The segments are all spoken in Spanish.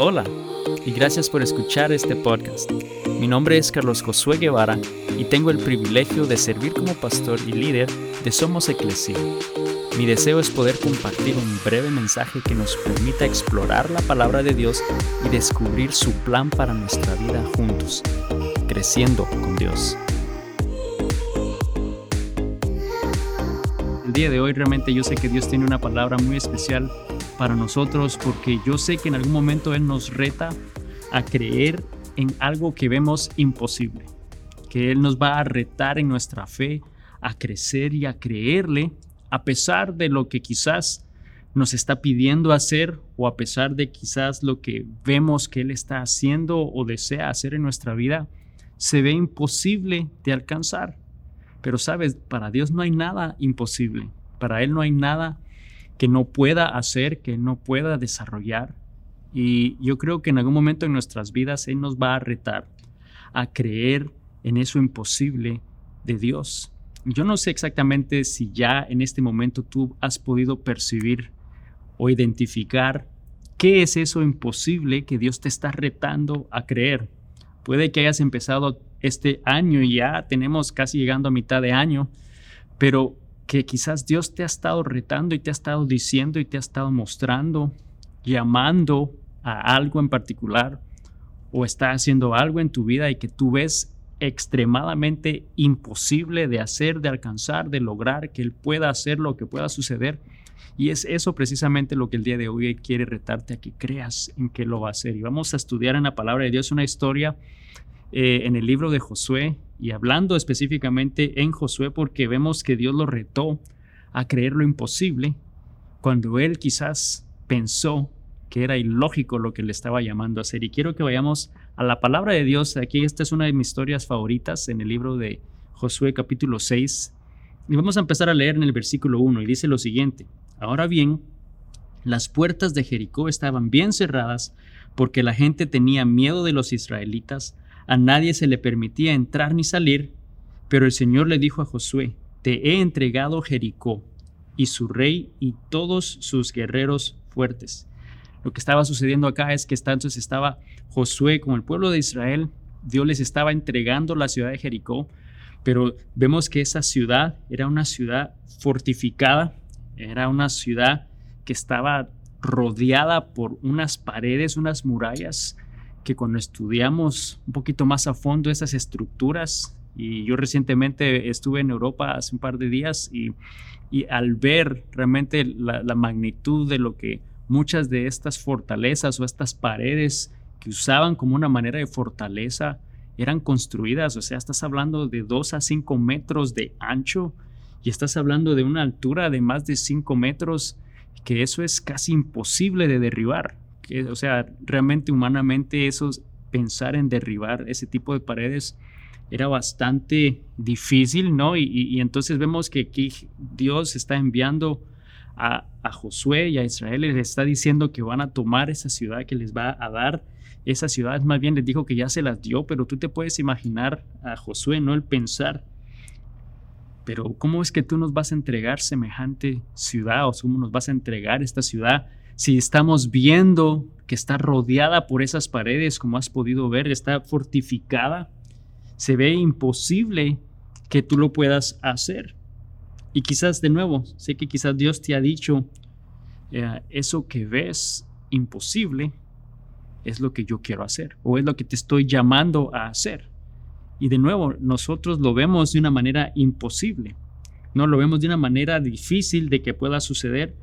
Hola y gracias por escuchar este podcast. Mi nombre es Carlos Josué Guevara y tengo el privilegio de servir como pastor y líder de Somos Eclesia. Mi deseo es poder compartir un breve mensaje que nos permita explorar la palabra de Dios y descubrir su plan para nuestra vida juntos, creciendo con Dios. El día de hoy realmente yo sé que Dios tiene una palabra muy especial para nosotros porque yo sé que en algún momento Él nos reta a creer en algo que vemos imposible, que Él nos va a retar en nuestra fe a crecer y a creerle a pesar de lo que quizás nos está pidiendo hacer o a pesar de quizás lo que vemos que Él está haciendo o desea hacer en nuestra vida, se ve imposible de alcanzar. Pero sabes, para Dios no hay nada imposible, para Él no hay nada que no pueda hacer, que no pueda desarrollar. Y yo creo que en algún momento en nuestras vidas Él nos va a retar a creer en eso imposible de Dios. Yo no sé exactamente si ya en este momento tú has podido percibir o identificar qué es eso imposible que Dios te está retando a creer. Puede que hayas empezado este año y ya tenemos casi llegando a mitad de año, pero que quizás Dios te ha estado retando y te ha estado diciendo y te ha estado mostrando, llamando a algo en particular, o está haciendo algo en tu vida y que tú ves extremadamente imposible de hacer, de alcanzar, de lograr, que Él pueda hacer lo que pueda suceder. Y es eso precisamente lo que el día de hoy quiere retarte a que creas en que lo va a hacer. Y vamos a estudiar en la palabra de Dios una historia eh, en el libro de Josué y hablando específicamente en Josué porque vemos que Dios lo retó a creer lo imposible cuando él quizás pensó que era ilógico lo que le estaba llamando a hacer. Y quiero que vayamos a la palabra de Dios. Aquí esta es una de mis historias favoritas en el libro de Josué capítulo 6. Y vamos a empezar a leer en el versículo 1 y dice lo siguiente. Ahora bien, las puertas de Jericó estaban bien cerradas porque la gente tenía miedo de los israelitas a nadie se le permitía entrar ni salir, pero el Señor le dijo a Josué, Te he entregado Jericó y su rey y todos sus guerreros fuertes. Lo que estaba sucediendo acá es que entonces estaba Josué con el pueblo de Israel, Dios les estaba entregando la ciudad de Jericó, pero vemos que esa ciudad era una ciudad fortificada, era una ciudad que estaba rodeada por unas paredes, unas murallas que cuando estudiamos un poquito más a fondo esas estructuras, y yo recientemente estuve en Europa hace un par de días y, al ver realmente la, la, magnitud de lo que muchas de estas fortalezas o estas paredes que usaban como una manera de fortaleza eran construidas, o sea, estás hablando de 2 a 5 metros de ancho y estás hablando de una altura de más de 5 metros, que eso es casi imposible de derribar o sea, realmente humanamente eso, pensar en derribar ese tipo de paredes era bastante difícil, ¿no? Y, entonces vemos que aquí Dios está enviando a, Josué y a Israel, les está diciendo que van a tomar esa ciudad, que les va a dar esa ciudad, más bien les dijo que ya se las dio, pero tú te puedes imaginar a Josué, ¿no? El pensar, pero ¿cómo es que tú nos vas a entregar semejante ciudad o cómo nos vas a entregar esta ciudad si estamos viendo que está rodeada por esas paredes, como has podido ver, está fortificada, se ve imposible que tú lo puedas hacer. Y quizás de nuevo, sé que quizás Dios te ha dicho, eh, eso que ves imposible es lo que yo quiero hacer o es lo que te estoy llamando a hacer. Y de nuevo, nosotros lo vemos de una manera imposible, no lo vemos de una manera difícil de que pueda suceder,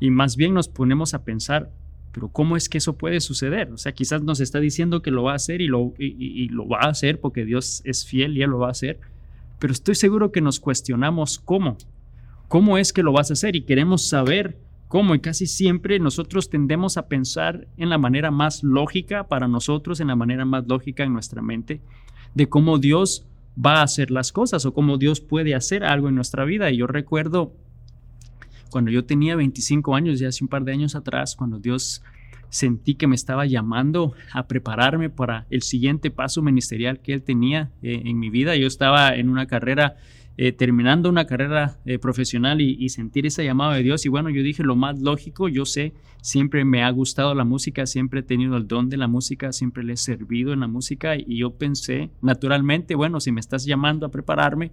y más bien nos ponemos a pensar, pero ¿cómo es que eso puede suceder? O sea, quizás nos está diciendo que lo va a hacer y lo, y, lo va a hacer porque Dios es fiel y Él lo va a hacer, pero estoy seguro que nos cuestionamos cómo, cómo es que lo vas a hacer y queremos saber cómo y casi siempre nosotros tendemos a pensar en la manera más lógica para nosotros, en la manera más lógica en nuestra mente, de cómo Dios va a hacer las cosas o cómo Dios puede hacer algo en nuestra vida. Y yo recuerdo cuando yo tenía 25 años, ya hace un par de años atrás, cuando Dios sentí que me estaba llamando a prepararme para el siguiente paso ministerial que Él tenía eh, en mi vida. Yo estaba en una carrera eh, terminando una carrera eh, profesional y, sentir ese llamado de Dios. Y bueno, yo dije lo más lógico, yo sé, siempre me ha gustado la música, siempre he tenido el don de la música, siempre le he servido en la música y yo pensé, naturalmente, bueno, si me estás llamando a prepararme,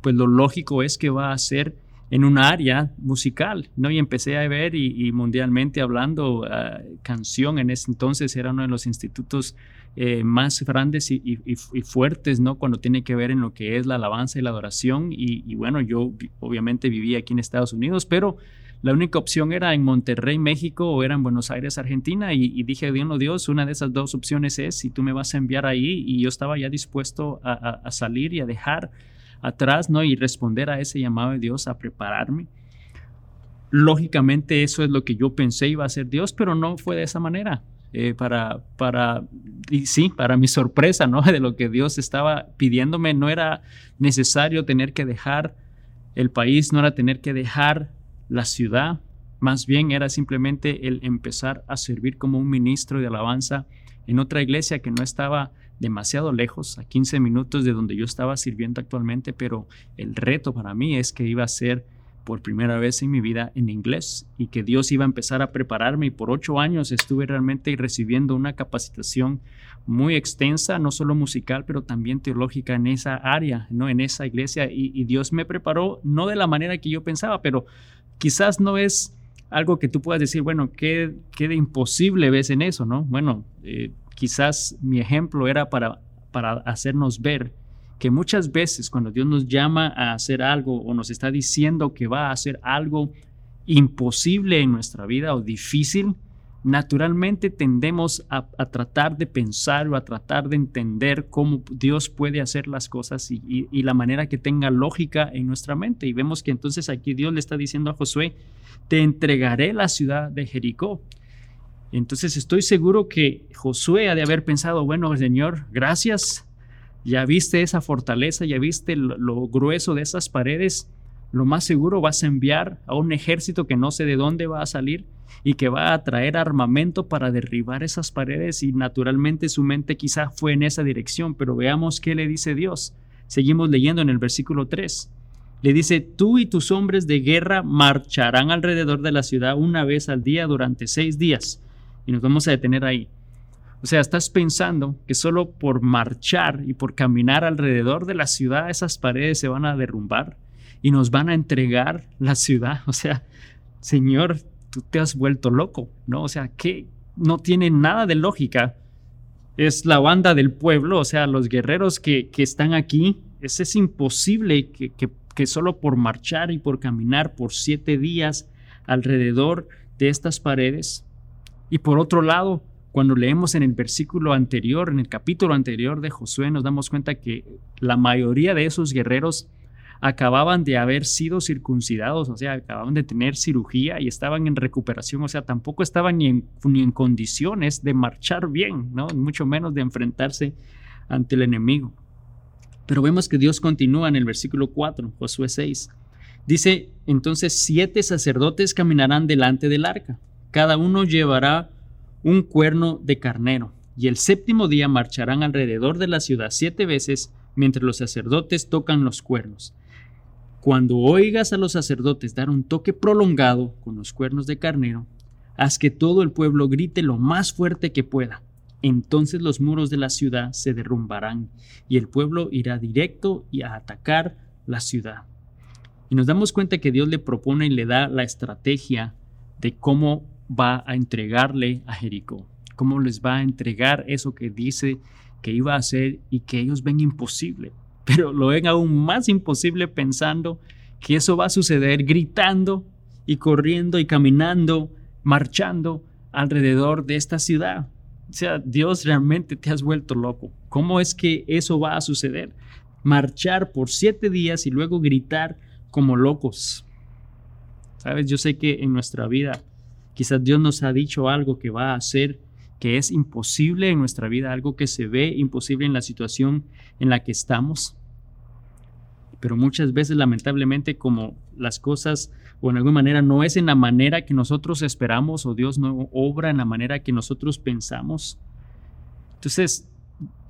pues lo lógico es que va a ser en un área musical, ¿no? Y empecé a ver y, mundialmente hablando, ah, canción en ese entonces era uno de los institutos eh, más grandes y, fuertes, ¿no? Cuando tiene que ver en lo que es la alabanza y la adoración. Y, bueno, yo obviamente vivía aquí en Estados Unidos, pero la única opción era en Monterrey, México o era en Buenos Aires, Argentina. Y, dije, Dios, no, Dios, una de esas dos opciones es si tú me vas a enviar ahí. Y yo estaba ya dispuesto a, salir y a dejar atrás, ¿no? Y responder a ese llamado de Dios, a prepararme. Lógicamente eso es lo que yo pensé iba a ser Dios, pero no fue de esa manera. Eh, para, para, sí, para mi sorpresa, ¿no? De lo que Dios estaba pidiéndome, no era necesario tener que dejar el país, no era tener que dejar la ciudad, más bien era simplemente el empezar a servir como un ministro de alabanza en otra iglesia que no estaba demasiado lejos, a 15 minutos de donde yo estaba sirviendo actualmente, pero el reto para mí es que iba a ser por primera vez en mi vida en inglés y que Dios iba a empezar a prepararme y por ocho años estuve realmente recibiendo una capacitación muy extensa, no solo musical, pero también teológica en esa área, ¿no? en esa iglesia y, Dios me preparó no de la manera que yo pensaba, pero quizás no es algo que tú puedas decir, bueno, ¿qué, qué de imposible ves en eso? ¿no? Bueno, eh, quizás mi ejemplo era para, para hacernos ver que muchas veces cuando Dios nos llama a hacer algo o nos está diciendo que va a hacer algo imposible en nuestra vida o difícil, naturalmente tendemos a, tratar de pensar o a tratar de entender cómo Dios puede hacer las cosas y, la manera que tenga lógica en nuestra mente. Y vemos que entonces aquí Dios le está diciendo a Josué, te entregaré la ciudad de Jericó. Entonces estoy seguro que Josué ha de haber pensado, bueno, Señor, gracias ya viste esa fortaleza, ya viste lo, grueso de esas paredes, lo más seguro vas a enviar a un ejército que no sé de dónde va a salir y que va a traer armamento para derribar esas paredes y naturalmente su mente quizá fue en esa dirección, pero veamos qué le dice Dios. Seguimos leyendo en el versículo 3. Le dice, tú y tus hombres de guerra marcharán alrededor de la ciudad una vez al día durante seis días. Y nos vamos a detener ahí. O sea, estás pensando que solo por marchar y por caminar alrededor de la ciudad esas paredes se van a derrumbar y nos van a entregar la ciudad. O sea, Señor, tú te has vuelto loco, ¿no? O sea, que no tiene nada de lógica. Es la banda del pueblo, o sea, los guerreros que, que están aquí. Es, es imposible que, que, que solo por marchar y por caminar por siete días alrededor de estas paredes. Y por otro lado, cuando leemos en el versículo anterior, en el capítulo anterior de Josué, nos damos cuenta que la mayoría de esos guerreros acababan de haber sido circuncidados, o sea, acababan de tener cirugía y estaban en recuperación, o sea, tampoco estaban ni en, condiciones de marchar bien, ¿no? mucho menos de enfrentarse ante el enemigo. Pero vemos que Dios continúa en el versículo 4, Josué 6. Dice, entonces siete sacerdotes caminarán delante del arca, cada uno llevará un cuerno de carnero, y el séptimo día marcharán alrededor de la ciudad siete veces mientras los sacerdotes tocan los cuernos. Cuando oigas a los sacerdotes dar un toque prolongado con los cuernos de carnero, haz que todo el pueblo grite lo más fuerte que pueda. Entonces los muros de la ciudad se derrumbarán y el pueblo irá directo y a atacar la ciudad. Y nos damos cuenta que Dios le propone y le da la estrategia de cómo va a entregarle a Jericó, cómo les va a entregar eso que dice que iba a hacer y que ellos ven imposible, pero lo ven aún más imposible pensando que eso va a suceder gritando y corriendo y caminando, marchando alrededor de esta ciudad. O sea, Dios realmente te has vuelto loco. ¿Cómo es que eso va a suceder? Marchar por siete días y luego gritar como locos. Sabes, yo sé que en nuestra vida Quizás Dios nos ha dicho algo que va a hacer que es imposible en nuestra vida, algo que se ve imposible en la situación en la que estamos. Pero muchas veces, lamentablemente, como las cosas o en alguna manera no es en la manera que nosotros esperamos o Dios no obra en la manera que nosotros pensamos. Entonces,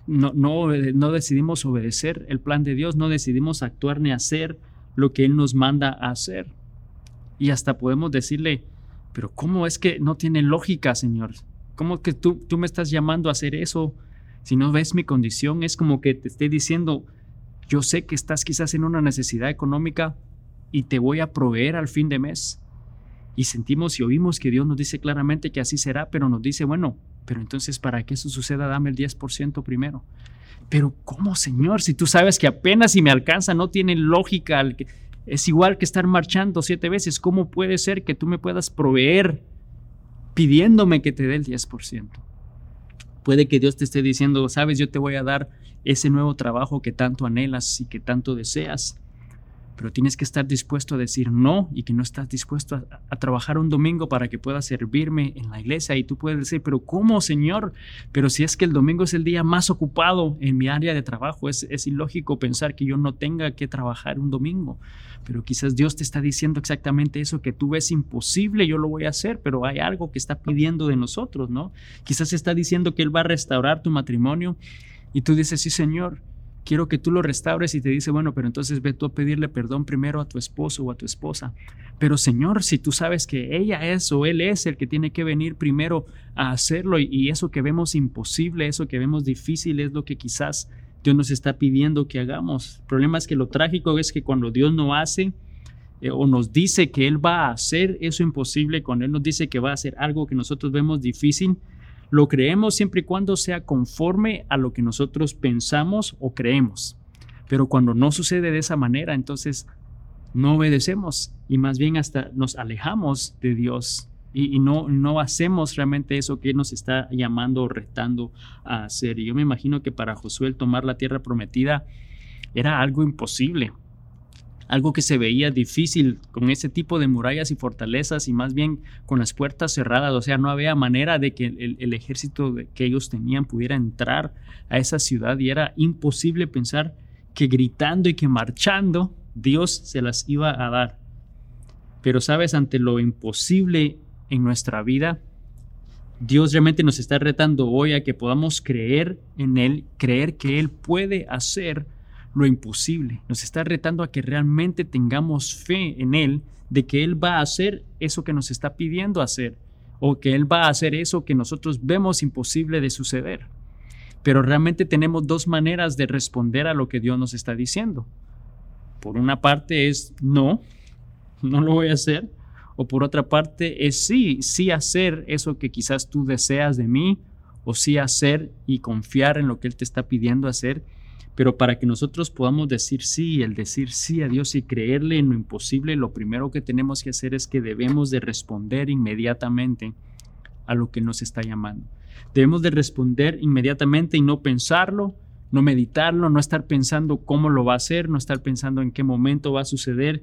no, no, no decidimos obedecer el plan de Dios, no decidimos actuar ni hacer lo que Él nos manda a hacer. Y hasta podemos decirle, pero ¿cómo es que no tiene lógica, Señor? ¿Cómo que tú, tú me estás llamando a hacer eso? Si no ves mi condición, es como que te esté diciendo, yo sé que estás quizás en una necesidad económica y te voy a proveer al fin de mes. Y sentimos y oímos que Dios nos dice claramente que así será, pero nos dice, bueno, pero entonces para que eso suceda, dame el 10% primero. Pero ¿cómo, Señor? Si tú sabes que apenas si me alcanza, no tiene lógica. Es igual que estar marchando siete veces. ¿Cómo puede ser que tú me puedas proveer pidiéndome que te dé el 10%? Puede que Dios te esté diciendo, sabes, yo te voy a dar ese nuevo trabajo que tanto anhelas y que tanto deseas pero tienes que estar dispuesto a decir no y que no estás dispuesto a, trabajar un domingo para que puedas servirme en la iglesia. Y tú puedes decir, pero ¿cómo, Señor? Pero si es que el domingo es el día más ocupado en mi área de trabajo, es, es ilógico pensar que yo no tenga que trabajar un domingo. Pero quizás Dios te está diciendo exactamente eso que tú ves imposible, yo lo voy a hacer, pero hay algo que está pidiendo de nosotros, ¿no? Quizás está diciendo que Él va a restaurar tu matrimonio y tú dices, sí, Señor quiero que tú lo restaures y te dice, bueno, pero entonces ve tú a pedirle perdón primero a tu esposo o a tu esposa. Pero Señor, si tú sabes que ella es o él es el que tiene que venir primero a hacerlo y, eso que vemos imposible, eso que vemos difícil es lo que quizás Dios nos está pidiendo que hagamos. El problema es que lo trágico es que cuando Dios no hace eh, o nos dice que Él va a hacer eso imposible, cuando Él nos dice que va a hacer algo que nosotros vemos difícil, lo creemos siempre y cuando sea conforme a lo que nosotros pensamos o creemos. Pero cuando no sucede de esa manera, entonces no obedecemos y más bien hasta nos alejamos de Dios y, no, no hacemos realmente eso que nos está llamando o retando a hacer. Y yo me imagino que para Josué tomar la tierra prometida era algo imposible algo que se veía difícil con ese tipo de murallas y fortalezas y más bien con las puertas cerradas, o sea, no había manera de que el, ejército que ellos tenían pudiera entrar a esa ciudad y era imposible pensar que gritando y que marchando Dios se las iba a dar. Pero sabes, ante lo imposible en nuestra vida, Dios realmente nos está retando hoy a que podamos creer en Él, creer que Él puede hacer lo imposible. Nos está retando a que realmente tengamos fe en Él, de que Él va a hacer eso que nos está pidiendo hacer, o que Él va a hacer eso que nosotros vemos imposible de suceder. Pero realmente tenemos dos maneras de responder a lo que Dios nos está diciendo. Por una parte es no, no lo voy a hacer. O por otra parte es sí, sí hacer eso que quizás tú deseas de mí, o sí hacer y confiar en lo que Él te está pidiendo hacer pero para que nosotros podamos decir sí, el decir sí a Dios y creerle en lo imposible, lo primero que tenemos que hacer es que debemos de responder inmediatamente a lo que nos está llamando. Debemos de responder inmediatamente y no pensarlo, no meditarlo, no estar pensando cómo lo va a hacer, no estar pensando en qué momento va a suceder,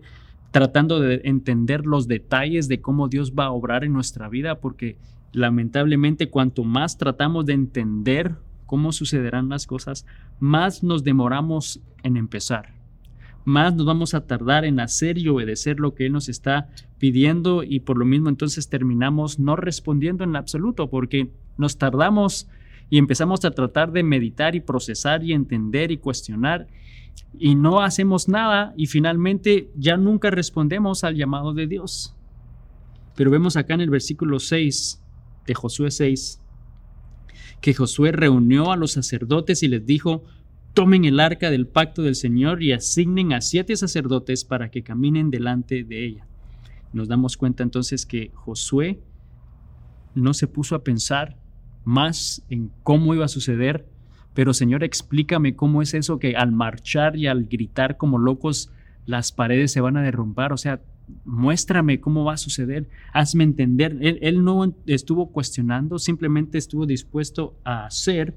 tratando de entender los detalles de cómo Dios va a obrar en nuestra vida, porque lamentablemente cuanto más tratamos de entender cómo sucederán las cosas, más nos demoramos en empezar. Más nos vamos a tardar en hacer y obedecer lo que Él nos está pidiendo y por lo mismo entonces terminamos no respondiendo en absoluto porque nos tardamos y empezamos a tratar de meditar y procesar y entender y cuestionar y no hacemos nada y finalmente ya nunca respondemos al llamado de Dios. Pero vemos acá en el versículo 6 de Josué 6, que Josué reunió a los sacerdotes y les dijo, tomen el arca del pacto del Señor y asignen a siete sacerdotes para que caminen delante de ella. Nos damos cuenta entonces que Josué no se puso a pensar más en cómo iba a suceder, pero Señor, explícame cómo es eso que al marchar y al gritar como locos las paredes se van a derrumbar. O sea, muéstrame cómo va a suceder, hazme entender. Él, no estuvo cuestionando, simplemente estuvo dispuesto a hacer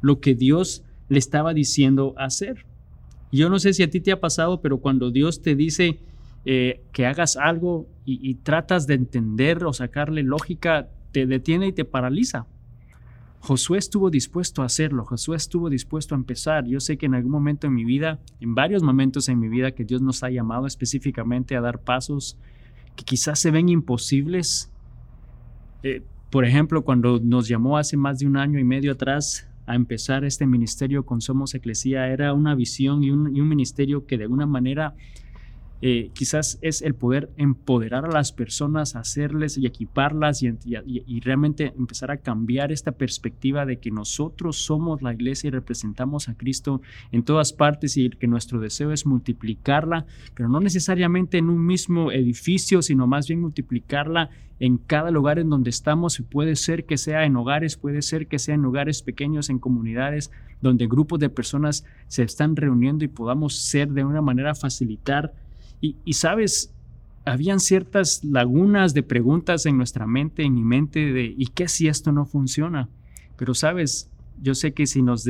lo que Dios le estaba diciendo hacer. Yo no sé si a ti te ha pasado, pero cuando Dios te dice eh, que hagas algo y tratas de entender o sacarle lógica, te detiene y te paraliza. Josué estuvo dispuesto a hacerlo, Josué estuvo dispuesto a empezar. Yo sé que en algún momento en mi vida, en varios momentos en mi vida que Dios nos ha llamado específicamente a dar pasos que quizás se ven imposibles. Eh, por ejemplo, cuando nos llamó hace más de un año y medio atrás a empezar este ministerio con Somos Eclesía era una visión y un, y un ministerio que de alguna manera eh, quizás es el poder empoderar a las personas, hacerles y equiparlas y, y, realmente empezar a cambiar esta perspectiva de que nosotros somos la iglesia y representamos a Cristo en todas partes y que nuestro deseo es multiplicarla, pero no necesariamente en un mismo edificio, sino más bien multiplicarla en cada lugar en donde estamos. Puede ser que sea en hogares, puede ser que sea en lugares pequeños, en comunidades donde grupos de personas se están reuniendo y podamos ser de una manera facilitar y, sabes, habían ciertas lagunas de preguntas en nuestra mente, en mi mente, de ¿y qué si esto no funciona? Pero sabes, yo sé que si nos,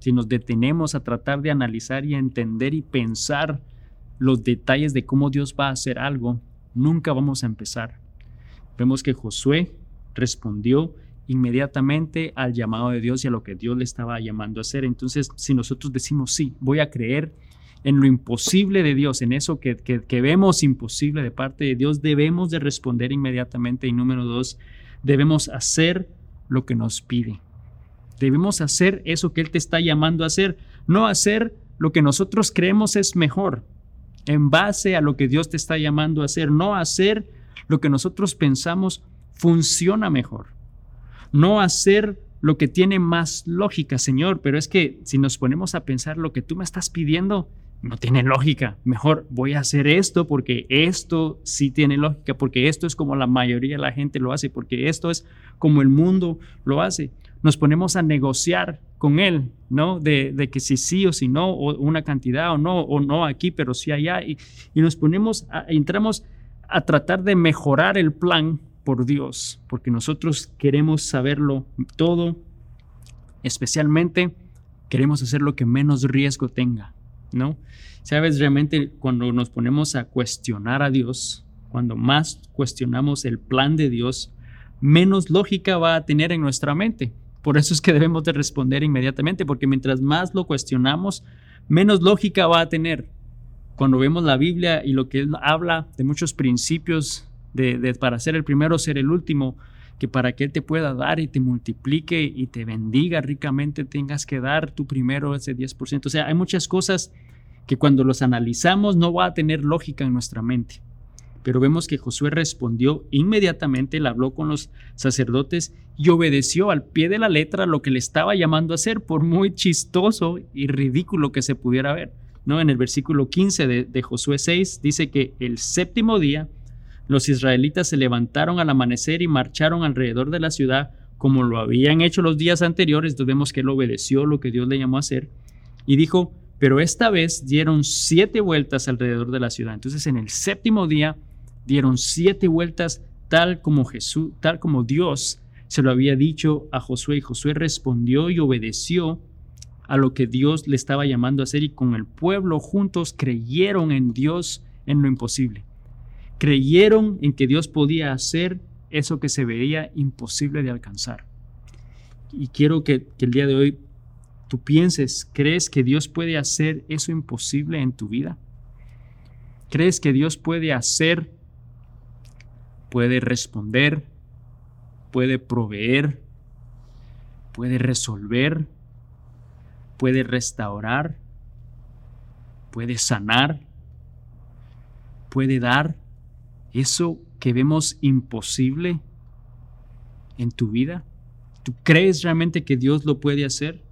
si nos detenemos a tratar de analizar y entender y pensar los detalles de cómo Dios va a hacer algo, nunca vamos a empezar. Vemos que Josué respondió inmediatamente al llamado de Dios y a lo que Dios le estaba llamando a hacer. Entonces, si nosotros decimos, sí, voy a creer en lo imposible de Dios, en eso que, vemos imposible de parte de Dios, debemos de responder inmediatamente. Y número dos, debemos hacer lo que nos pide. Debemos hacer eso que Él te está llamando a hacer, no hacer lo que nosotros creemos es mejor, en base a lo que Dios te está llamando a hacer, no hacer lo que nosotros pensamos funciona mejor, no hacer lo que tiene más lógica, Señor, pero es que si nos ponemos a pensar lo que tú me estás pidiendo, no tiene lógica. Mejor voy a hacer esto porque esto sí tiene lógica, porque esto es como la mayoría de la gente lo hace, porque esto es como el mundo lo hace. Nos ponemos a negociar con él, ¿no? De, que si sí o si no, o una cantidad o no, o no aquí, pero sí allá. Y, nos ponemos, entramos a tratar de mejorar el plan por Dios, porque nosotros queremos saberlo todo, especialmente queremos hacer lo que menos riesgo tenga. ¿No? Sabes, realmente cuando nos ponemos a cuestionar a Dios, cuando más cuestionamos el plan de Dios, menos lógica va a tener en nuestra mente. Por eso es que debemos de responder inmediatamente, porque mientras más lo cuestionamos, menos lógica va a tener. Cuando vemos la Biblia y lo que él habla de muchos principios de, para ser el primero, ser el último, que para que Él te pueda dar y te multiplique y te bendiga ricamente, tengas que dar tu primero ese 10%. O sea, hay muchas cosas que cuando los analizamos no va a tener lógica en nuestra mente. Pero vemos que Josué respondió inmediatamente, le habló con los sacerdotes y obedeció al pie de la letra lo que le estaba llamando a hacer, por muy chistoso y ridículo que se pudiera ver. ¿no? En el versículo 15 de, de Josué 6 dice que el séptimo día los israelitas se levantaron al amanecer y marcharon alrededor de la ciudad como lo habían hecho los días anteriores. Entonces que él obedeció lo que Dios le llamó a hacer y dijo, pero esta vez dieron siete vueltas alrededor de la ciudad. Entonces en el séptimo día dieron siete vueltas tal como Jesús, tal como Dios se lo había dicho a Josué y Josué respondió y obedeció a lo que Dios le estaba llamando a hacer y con el pueblo juntos creyeron en Dios en lo imposible creyeron en que Dios podía hacer eso que se veía imposible de alcanzar. Y quiero que, el día de hoy tú pienses, ¿crees que Dios puede hacer eso imposible en tu vida? ¿Crees que Dios puede hacer, puede responder, puede proveer, puede resolver, puede restaurar, puede sanar, puede dar? Eso que vemos imposible en tu vida? ¿Tú crees realmente que Dios lo puede hacer?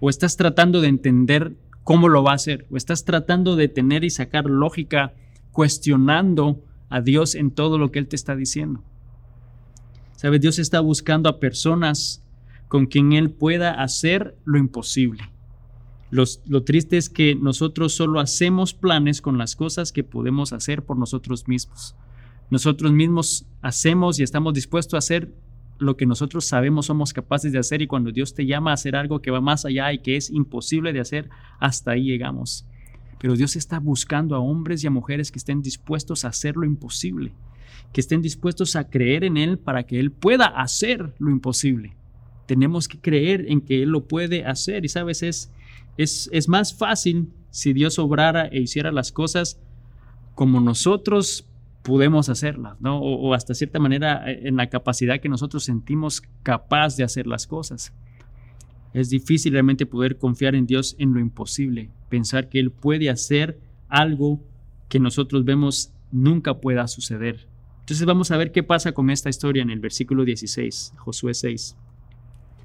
¿O estás tratando de entender cómo lo va a hacer? ¿O estás tratando de tener y sacar lógica cuestionando a Dios en todo lo que Él te está diciendo? ¿Sabes? Dios está buscando a personas con quien Él pueda hacer lo imposible lo triste es que nosotros solo hacemos planes con las cosas que podemos hacer por nosotros mismos. Nosotros mismos hacemos y estamos dispuestos a hacer lo que nosotros sabemos somos capaces de hacer y cuando Dios te llama a hacer algo que va más allá y que es imposible de hacer, hasta ahí llegamos. Pero Dios está buscando a hombres y a mujeres que estén dispuestos a hacer lo imposible, que estén dispuestos a creer en Él para que Él pueda hacer lo imposible. Tenemos que creer en que Él lo puede hacer y sabes, es, es, más fácil si Dios obrara e hiciera las cosas como nosotros podemos hacerlas, ¿no? O, hasta cierta manera eh, en la capacidad que nosotros sentimos capaz de hacer las cosas. Es difícil realmente poder confiar en Dios en lo imposible, pensar que Él puede hacer algo que nosotros vemos nunca pueda suceder. Entonces vamos a ver qué pasa con esta historia en el versículo 16, Josué 6.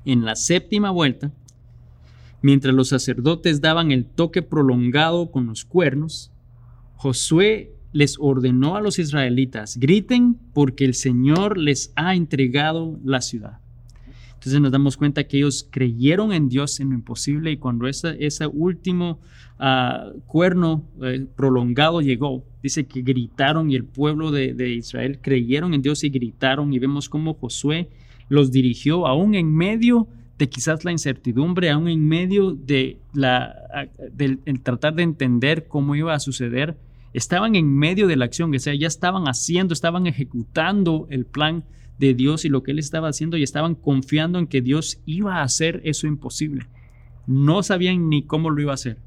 En la séptima vuelta, mientras los sacerdotes daban el toque prolongado con los cuernos, Josué les ordenó a los israelitas, griten porque el Señor les ha entregado la ciudad. Entonces nos damos cuenta que ellos creyeron en Dios en lo imposible y cuando ese último ah, cuerno eh, prolongado llegó, dice que gritaron y el pueblo de, de, Israel creyeron en Dios y gritaron y vemos cómo Josué los dirigió aún en medio de quizás la incertidumbre, aún en medio de la, del tratar de entender cómo iba a suceder estaban en medio de la acción, o sea, ya estaban haciendo, estaban ejecutando el plan de Dios y lo que Él estaba haciendo y estaban confiando en que Dios iba a hacer eso imposible. No sabían ni cómo lo iba a hacer,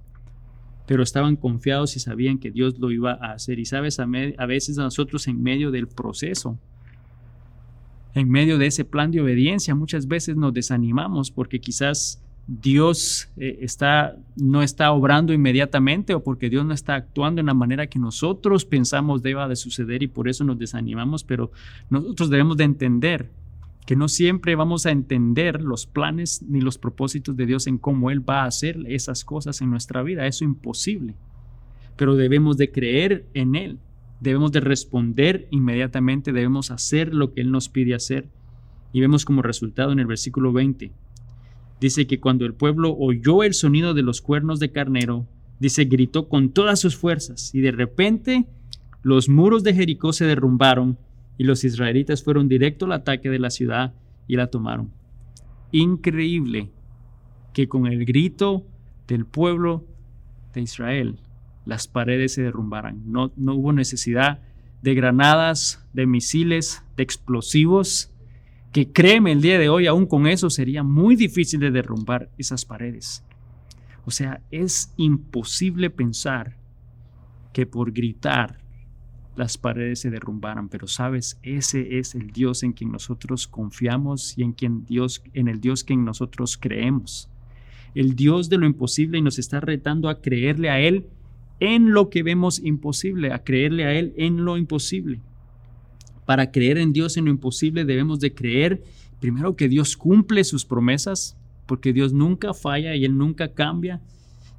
pero estaban confiados y sabían que Dios lo iba a hacer. Y sabes, a, a veces nosotros en medio del proceso, en medio de ese plan de obediencia, muchas veces nos desanimamos porque quizás Dios eh, está, no está obrando inmediatamente o porque Dios no está actuando en la manera que nosotros pensamos deba de suceder y por eso nos desanimamos, pero nosotros debemos de entender que no siempre vamos a entender los planes ni los propósitos de Dios en cómo Él va a hacer esas cosas en nuestra vida. Eso es imposible. Pero debemos de creer en Él. Debemos de responder inmediatamente. Debemos hacer lo que Él nos pide hacer. Y vemos como resultado en el versículo 20 Dice que cuando el pueblo oyó el sonido de los cuernos de carnero, dice, gritó con todas sus fuerzas y de repente los muros de Jericó se derrumbaron y los israelitas fueron directo al ataque de la ciudad y la tomaron. Increíble que con el grito del pueblo de Israel las paredes se derrumbaran. No, no hubo necesidad de granadas, de misiles, de explosivos que créeme el día de hoy, aún con eso sería muy difícil de derrumbar esas paredes. O sea, es imposible pensar que por gritar las paredes se derrumbaran, pero sabes, ese es el Dios en quien nosotros confiamos y en quien Dios en el Dios que en nosotros creemos. El Dios de lo imposible y nos está retando a creerle a él en lo que vemos imposible, a creerle a él en lo imposible. Para creer en Dios en lo imposible debemos de creer primero que Dios cumple sus promesas, porque Dios nunca falla y Él nunca cambia,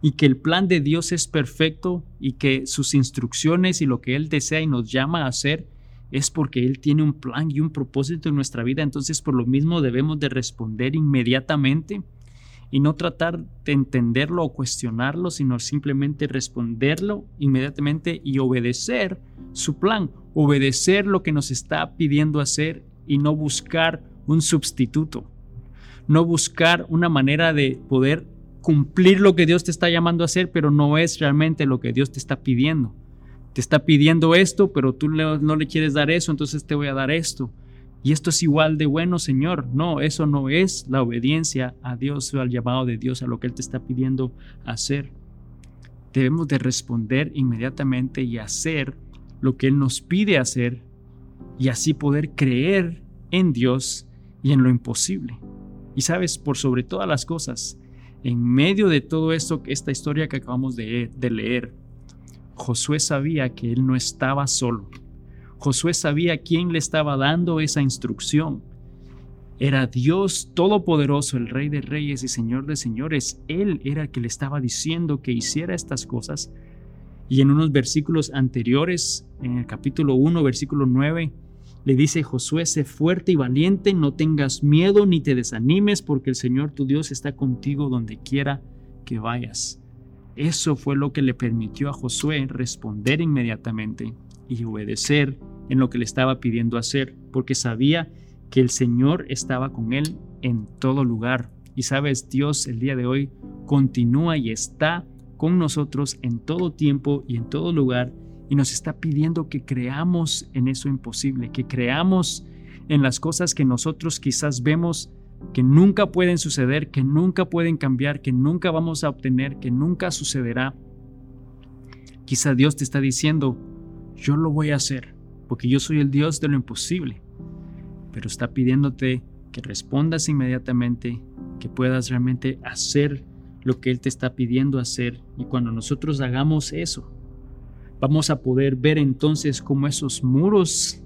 y que el plan de Dios es perfecto y que sus instrucciones y lo que Él desea y nos llama a hacer es porque Él tiene un plan y un propósito en nuestra vida. Entonces por lo mismo debemos de responder inmediatamente y no tratar de entenderlo o cuestionarlo, sino simplemente responderlo inmediatamente y obedecer su plan, obedecer lo que nos está pidiendo hacer y no buscar un sustituto, no buscar una manera de poder cumplir lo que Dios te está llamando a hacer, pero no es realmente lo que Dios te está pidiendo. Te está pidiendo esto, pero tú no le quieres dar eso, entonces te voy a dar esto y esto es igual de bueno, Señor. No, eso no es la obediencia a Dios o al llamado de Dios, a lo que Él te está pidiendo hacer. Debemos de responder inmediatamente y hacer lo que Él nos pide hacer y así poder creer en Dios y en lo imposible. Y sabes, por sobre todas las cosas, en medio de todo esto, esta historia que acabamos de, de leer, Josué sabía que él no estaba solo Josué sabía quién le estaba dando esa instrucción. Era Dios Todopoderoso, el Rey de Reyes y Señor de Señores. Él era el que le estaba diciendo que hiciera estas cosas. Y en unos versículos anteriores, en el capítulo 1, versículo 9, le dice Josué, sé fuerte y valiente, no tengas miedo ni te desanimes, porque el Señor tu Dios está contigo donde quiera que vayas. Eso fue lo que le permitió a Josué responder inmediatamente y obedecer en lo que le estaba pidiendo hacer, porque sabía que el Señor estaba con él en todo lugar. Y sabes, Dios el día de hoy continúa y está con nosotros en todo tiempo y en todo lugar y nos está pidiendo que creamos en eso imposible, que creamos en las cosas que nosotros quizás vemos que nunca pueden suceder, que nunca pueden cambiar, que nunca vamos a obtener, que nunca sucederá. Quizá Dios te está diciendo, yo lo voy a hacer, porque yo soy el Dios de lo imposible. Pero está pidiéndote que respondas inmediatamente, que puedas realmente hacer lo que Él te está pidiendo hacer. Y cuando nosotros hagamos eso, vamos a poder ver entonces cómo esos muros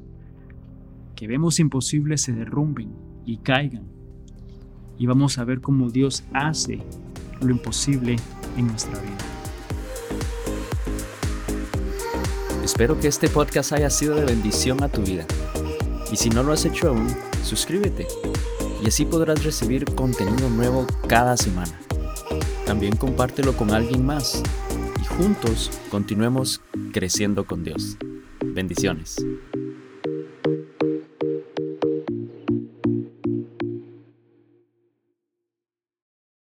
que vemos imposibles se derrumben y caigan. Y vamos a ver cómo Dios hace lo imposible en nuestra vida. Espero que este podcast haya sido de bendición a tu vida. Y si no lo has hecho aún, suscríbete y así podrás recibir contenido nuevo cada semana. También compártelo con alguien más y juntos continuemos creciendo con Dios. Bendiciones.